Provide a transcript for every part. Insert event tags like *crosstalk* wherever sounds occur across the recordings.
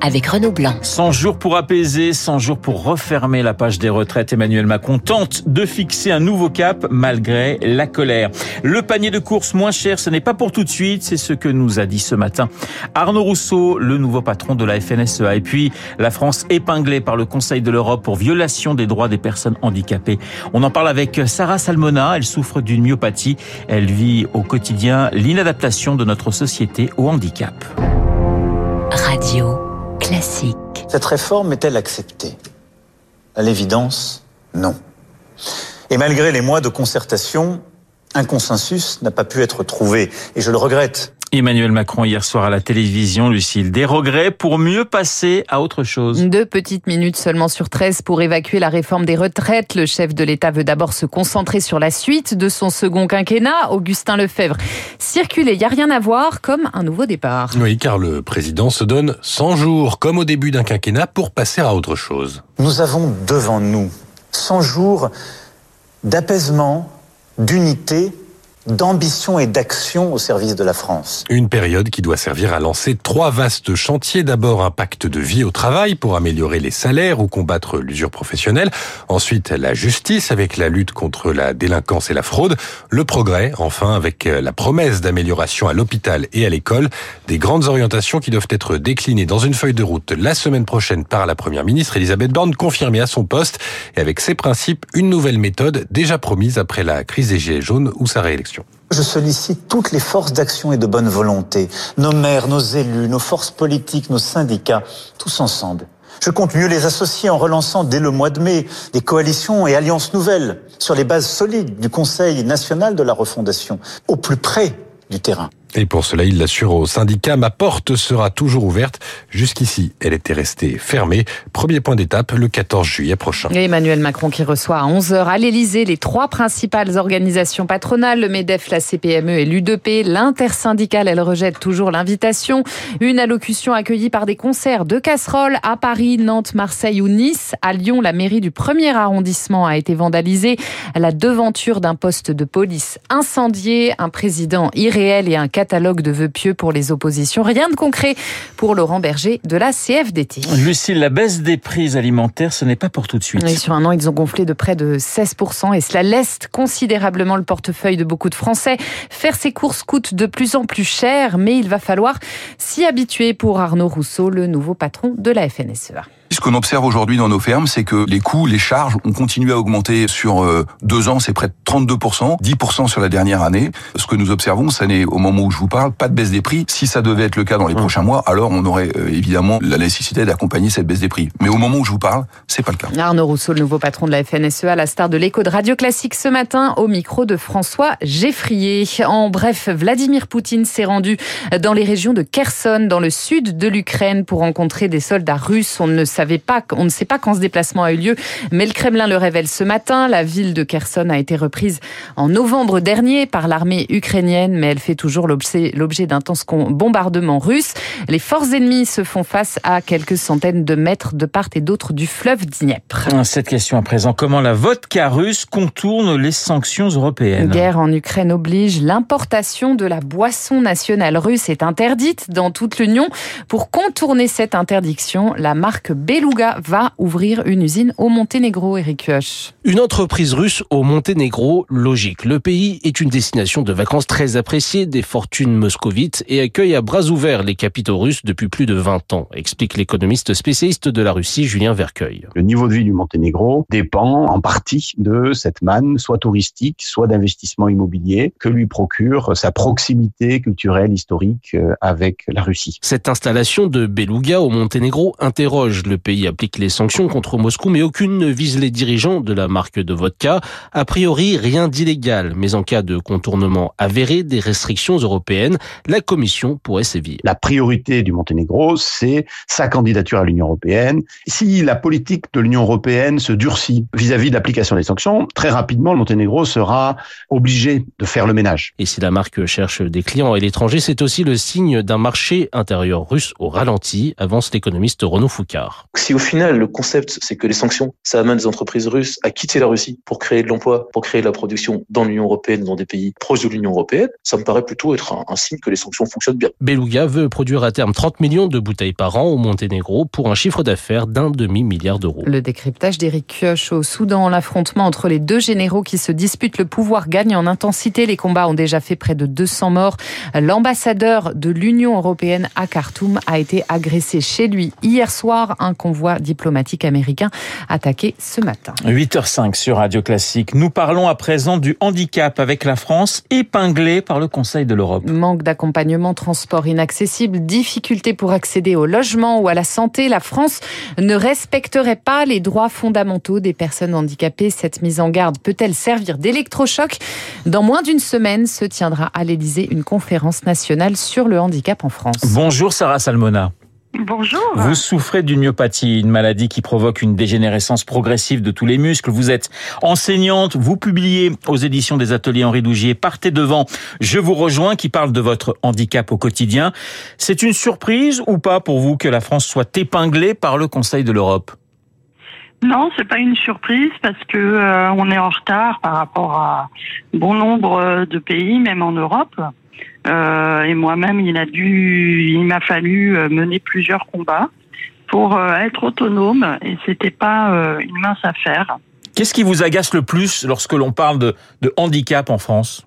avec Renaud Blanc. 100 jours pour apaiser, 100 jours pour refermer la page des retraites. Emmanuel Macron tente de fixer un nouveau cap malgré la colère. Le panier de courses moins cher, ce n'est pas pour tout de suite, c'est ce que nous a dit ce matin Arnaud Rousseau, le nouveau patron de la FNSEA. Et puis, la France épinglée par le Conseil de l'Europe pour violation des droits des personnes handicapées. On en parle avec Sarah Salmona, elle souffre d'une myopathie. Elle vit au quotidien l'inadaptation de notre société au handicap. Radio Cette réforme est-elle acceptée? À l'évidence, non. Et malgré les mois de concertation, un consensus n'a pas pu être trouvé, et je le regrette. Emmanuel Macron hier soir à la télévision, Lucille, des regrets pour mieux passer à autre chose. Deux petites minutes seulement sur 13 pour évacuer la réforme des retraites. Le chef de l'État veut d'abord se concentrer sur la suite de son second quinquennat, Augustin Lefebvre. Circuler, il n'y a rien à voir, comme un nouveau départ. Oui, car le président se donne 100 jours, comme au début d'un quinquennat, pour passer à autre chose. Nous avons devant nous 100 jours d'apaisement, d'unité d'ambition et d'action au service de la France. Une période qui doit servir à lancer trois vastes chantiers. D'abord un pacte de vie au travail pour améliorer les salaires ou combattre l'usure professionnelle. Ensuite la justice avec la lutte contre la délinquance et la fraude. Le progrès enfin avec la promesse d'amélioration à l'hôpital et à l'école. Des grandes orientations qui doivent être déclinées dans une feuille de route la semaine prochaine par la première ministre Elisabeth Borne confirmée à son poste et avec ses principes une nouvelle méthode déjà promise après la crise des Gilets jaunes ou sa réélection. Je sollicite toutes les forces d'action et de bonne volonté, nos maires, nos élus, nos forces politiques, nos syndicats, tous ensemble. Je compte mieux les associer en relançant dès le mois de mai des coalitions et alliances nouvelles sur les bases solides du Conseil national de la refondation, au plus près du terrain. Et pour cela, il l'assure au syndicat, ma porte sera toujours ouverte. Jusqu'ici, elle était restée fermée. Premier point d'étape, le 14 juillet prochain. Et Emmanuel Macron qui reçoit à 11h à l'Elysée les trois principales organisations patronales, le MEDEF, la CPME et l'UDP. L'intersyndicale, elle rejette toujours l'invitation. Une allocution accueillie par des concerts de casseroles à Paris, Nantes, Marseille ou Nice. À Lyon, la mairie du premier arrondissement a été vandalisée. La devanture d'un poste de police incendié, un président irréel et un catalogue de vœux pieux pour les oppositions. Rien de concret pour Laurent Berger de la CFDT. Lucille, la baisse des prix alimentaires, ce n'est pas pour tout de suite. Oui, sur un an, ils ont gonflé de près de 16% et cela leste considérablement le portefeuille de beaucoup de Français. Faire ses courses coûte de plus en plus cher, mais il va falloir s'y habituer pour Arnaud Rousseau, le nouveau patron de la FNSEA. Ce qu'on observe aujourd'hui dans nos fermes, c'est que les coûts, les charges ont continué à augmenter sur euh, deux ans, c'est près de 32%, 10% sur la dernière année. Ce que nous observons, ça n'est au moment où je vous parle pas de baisse des prix. Si ça devait être le cas dans les mmh. prochains mois, alors on aurait euh, évidemment la nécessité d'accompagner cette baisse des prix. Mais au moment où je vous parle, c'est pas le cas. Arnaud Rousseau, le nouveau patron de la FNSEA, la star de l'écho de Radio Classique ce matin, au micro de François Geffrier. En bref, Vladimir Poutine s'est rendu dans les régions de Kherson, dans le sud de l'Ukraine, pour rencontrer des soldats russes. On ne savait pas, on ne sait pas quand ce déplacement a eu lieu, mais le Kremlin le révèle ce matin. La ville de Kherson a été reprise en novembre dernier par l'armée ukrainienne, mais elle fait toujours l'objet d'intenses bombardements russes. Les forces ennemies se font face à quelques centaines de mètres de part et d'autre du fleuve Dniepr. Cette question à présent, comment la vodka russe contourne les sanctions européennes? Guerre en Ukraine oblige, l'importation de la boisson nationale russe est interdite dans toute l'Union. Pour contourner cette interdiction, la marque Beluga va ouvrir une usine au Monténégro, Eric Huoch. Une entreprise russe au Monténégro, logique. Le pays est une destination de vacances très appréciée des fortunes moscovites et accueille à bras ouverts les capitaux russes depuis plus de 20 ans, explique l'économiste spécialiste de la Russie, Julien Vercueil. Le niveau de vie du Monténégro dépend en partie de cette manne, soit touristique, soit d'investissement immobilier, que lui procure sa proximité culturelle, historique euh, avec la Russie. Cette installation de Beluga au Monténégro interroge le pays pays applique les sanctions contre Moscou, mais aucune ne vise les dirigeants de la marque de vodka. A priori, rien d'illégal, mais en cas de contournement avéré des restrictions européennes, la Commission pourrait sévir. La priorité du Monténégro, c'est sa candidature à l'Union européenne. Si la politique de l'Union européenne se durcit vis-à-vis de l'application des sanctions, très rapidement, le Monténégro sera obligé de faire le ménage. Et si la marque cherche des clients à l'étranger, c'est aussi le signe d'un marché intérieur russe au ralenti, avance l'économiste Renaud Foucard. Si au final, le concept, c'est que les sanctions, ça amène des entreprises russes à quitter la Russie pour créer de l'emploi, pour créer de la production dans l'Union européenne, dans des pays proches de l'Union européenne, ça me paraît plutôt être un, un signe que les sanctions fonctionnent bien. Beluga veut produire à terme 30 millions de bouteilles par an au Monténégro pour un chiffre d'affaires d'un demi-milliard d'euros. Le décryptage d'Éric Kioch au Soudan, l'affrontement entre les deux généraux qui se disputent le pouvoir gagne en intensité. Les combats ont déjà fait près de 200 morts. L'ambassadeur de l'Union européenne à Khartoum a été agressé chez lui hier soir. Un convoi diplomatique américain attaqué ce matin. 8h05 sur Radio Classique. Nous parlons à présent du handicap avec la France épinglée par le Conseil de l'Europe. Manque d'accompagnement, transport inaccessible, difficultés pour accéder au logement ou à la santé. La France ne respecterait pas les droits fondamentaux des personnes handicapées. Cette mise en garde peut-elle servir d'électrochoc? Dans moins d'une semaine se tiendra à l'Élysée une conférence nationale sur le handicap en France. Bonjour Sarah Salmona. Bonjour. Vous souffrez d'une myopathie, une maladie qui provoque une dégénérescence progressive de tous les muscles. Vous êtes enseignante, vous publiez aux éditions des ateliers Henri Dougier Partez devant, je vous rejoins, qui parle de votre handicap au quotidien. C'est une surprise ou pas pour vous que la France soit épinglée par le Conseil de l'Europe? Non, c'est pas une surprise parce que euh, on est en retard par rapport à bon nombre de pays, même en Europe. Euh, et moi-même, il a dû, il m'a fallu euh, mener plusieurs combats pour euh, être autonome, et c'était pas euh, une mince affaire. Qu'est-ce qui vous agace le plus lorsque l'on parle de, de handicap en France?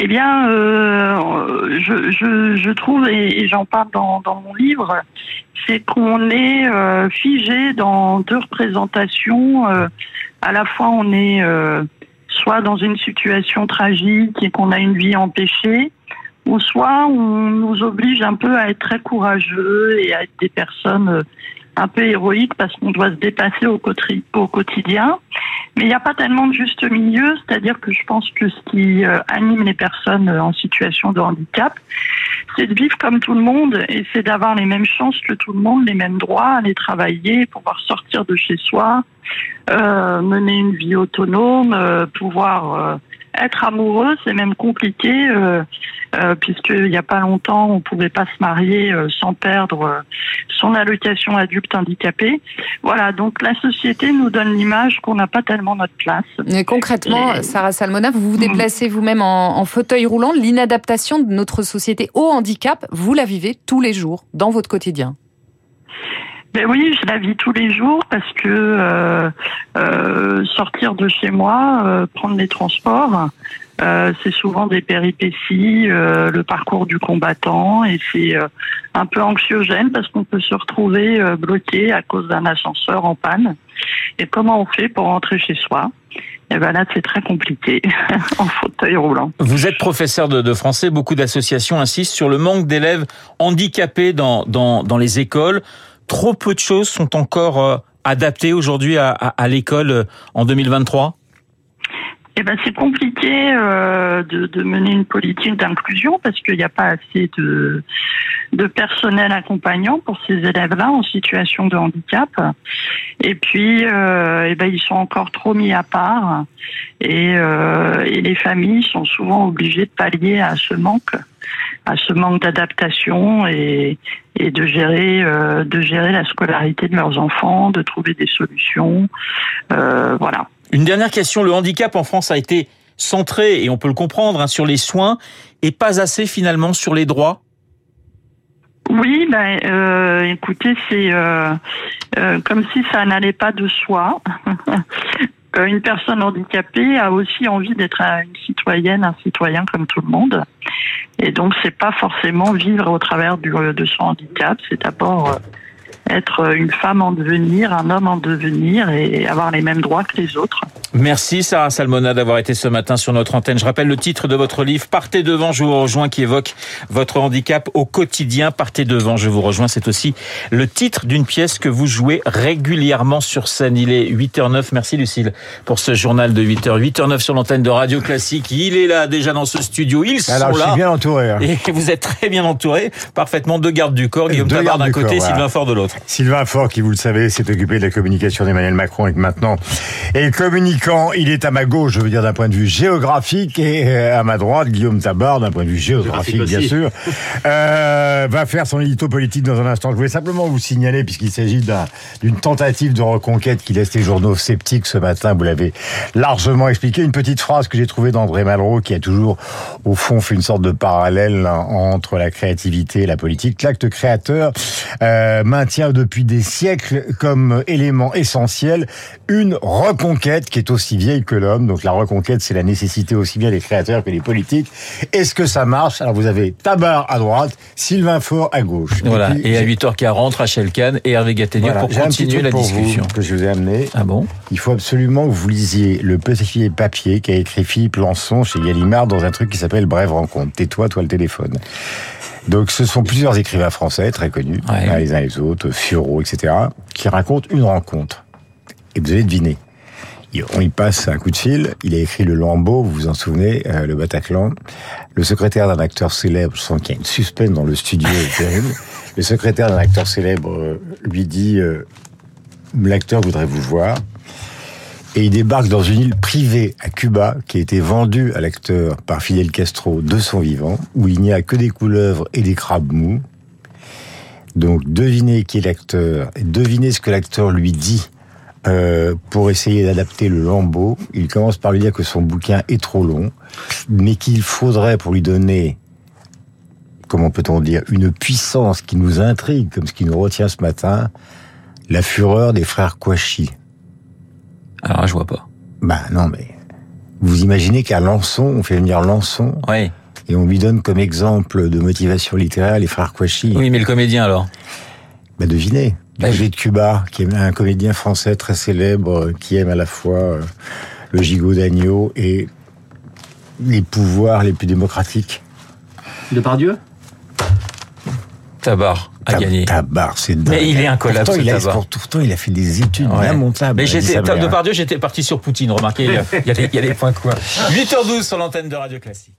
Eh bien, je, je, je, trouve, et, j'en parle dans, dans, mon livre, c'est qu'on est euh, figé dans deux représentations. À la fois, on est soit dans une situation tragique et qu'on a une vie empêchée, ou soit on nous oblige un peu à être très courageux et à être des personnes un peu héroïques parce qu'on doit se dépasser au, quotidien. Mais il n'y a pas tellement de juste milieu, c'est-à-dire que je pense que ce qui anime les personnes en situation de handicap, c'est de vivre comme tout le monde et c'est d'avoir les mêmes chances que tout le monde, les mêmes droits, aller travailler, pouvoir sortir de chez soi, euh, mener une vie autonome, euh, pouvoir euh, être amoureux, c'est même compliqué, euh, euh, puisqu'il n'y a pas longtemps, on ne pouvait pas se marier euh, sans perdre son allocation adulte handicapé. Voilà, donc la société nous donne l'image qu'on n'a pas tellement notre place. Mais concrètement, Et... Sarah Salmona, vous vous déplacez vous-même en, en fauteuil roulant. L'inadaptation de notre société au handicap, vous la vivez tous les jours, dans votre quotidien. Ben oui, je la vis tous les jours parce que euh, euh, sortir de chez moi, euh, prendre les transports, c'est souvent des péripéties, le parcours du combattant et c'est un peu anxiogène parce qu'on peut se retrouver bloqué à cause d'un ascenseur en panne. Et comment on fait pour rentrer chez soi? Et ben là, c'est très compliqué *laughs* en fauteuil roulant. Vous êtes professeur de, de français. Beaucoup d'associations insistent sur le manque d'élèves handicapés dans, dans, dans les écoles trop peu de choses sont encore adaptées aujourd'hui à, l'école en 2023 eh ben, c'est compliqué euh, de, mener une politique d'inclusion parce qu'il n'y a pas assez de, personnel accompagnant pour ces élèves-là en situation de handicap. Et puis, euh, eh ben, ils sont encore trop mis à part et, euh, et les familles sont souvent obligées de pallier à ce manque à ce manque d'adaptation et, et, de gérer euh, de gérer la scolarité de leurs enfants, de trouver des solutions. Euh, voilà. Une dernière question, le handicap en France a été centré, et on peut le comprendre, hein, sur les soins et pas assez finalement sur les droits oui, ben, euh, écoutez, c'est comme si ça n'allait pas de soi. *laughs* une personne handicapée a aussi envie d'être une citoyenne, un citoyen comme tout le monde. Et donc, c'est pas forcément vivre au travers du, de son handicap, c'est d'abord être une femme en devenir, un homme en devenir et avoir les mêmes droits que les autres. Merci Sarah Salmona d'avoir été ce matin sur notre antenne. Je rappelle le titre de votre livre Partez devant, je vous rejoins qui évoque votre handicap au quotidien. Partez devant, je vous rejoins. C'est aussi le titre d'une pièce que vous jouez régulièrement sur scène. Il est 8h09. Merci Lucille pour ce journal de 8h. 8h09 sur l'antenne de Radio Classique. Il est là déjà dans ce studio. Ils Alors, sont je là. suis bien entouré. hein. Et vous êtes très bien entouré, parfaitement deux gardes du corps, Guillaume Deux Tabar gardes d'un du côté, corps, voilà. Sylvain Fort de l'autre. Sylvain Faure, qui vous le savez, s'est occupé de la communication d'Emmanuel Macron et que maintenant est communicant. Il est à ma gauche, je veux dire d'un point de vue géographique, et euh, à ma droite, Guillaume Tabar, d'un point de vue géographique, bien sûr, euh, va faire son édito politique dans un instant. Je voulais simplement vous signaler, puisqu'il s'agit d'un- d'une tentative de reconquête qui laisse les journaux sceptiques ce matin, vous l'avez largement expliqué, une petite phrase que j'ai trouvée d'André Malraux, qui a toujours, au fond, fait une sorte de parallèle hein, entre la créativité et la politique. L'acte créateur euh, maintient depuis des siècles comme élément essentiel une reconquête qui est aussi vieille que l'homme. Donc la reconquête, c'est la nécessité aussi bien des créateurs que des politiques. Est-ce que ça marche? Alors vous avez Tabar à droite, Sylvain Faure à gauche. Voilà. puis, Et à j'ai- 8h40, Rachel Kahn et Hervé Gattegno voilà, pour continuer la pour vous discussion. que je vous ai amené. Ah bon? Il faut absolument que vous lisiez le petit papier qu'a écrit Philippe Lançon chez Gallimard dans un truc qui s'appelle Brève rencontre. Tais-toi, toi le téléphone. Donc ce sont plusieurs écrivains français très connus, Ouais. les uns les autres, Furo, etc., qui racontent une rencontre. Et vous allez deviner. On y passe un coup de fil. Il a écrit le Lambeau, vous vous en souvenez, euh, le Bataclan. Le secrétaire d'un acteur célèbre, je sens qu'il y a une suspense dans le studio terrible. Le secrétaire d'un acteur célèbre euh, lui dit euh, l'acteur voudrait vous voir. Et il débarque dans une île privée à Cuba qui a été vendue à l'acteur par Fidel Castro de son vivant, où il n'y a que des couleuvres et des crabes mous. Donc devinez qui est l'acteur, devinez ce que l'acteur lui dit euh, pour essayer d'adapter le lambeau. Il commence par lui dire que son bouquin est trop long, mais qu'il faudrait pour lui donner, comment peut-on dire, une puissance qui nous intrigue, comme ce qui nous retient ce matin, la fureur des frères Kouachi. Alors, je vois pas. Bah non, mais vous imaginez qu'à Lançon, on fait venir Lançon Oui. et on lui donne comme exemple de motivation littéraire les frères Kouachi. Oui, mais le comédien alors? Bah devinez. Bah, de Cuba, qui est un comédien français très célèbre, euh, qui aime à la fois euh, le gigot d'agneau et les pouvoirs les plus démocratiques. Depardieu? Tabar a gagné. Tabar, c'est dingue. Mais il est incollable, Pourtant, ce il a, Tabar. pourtant, il a fait des études Ouais. lamontables. Mais j'étais, de par Dieu, j'étais parti sur Poutine, remarquez, il y a- il y a des points quoi. *laughs* 8h12 sur l'antenne de Radio Classique.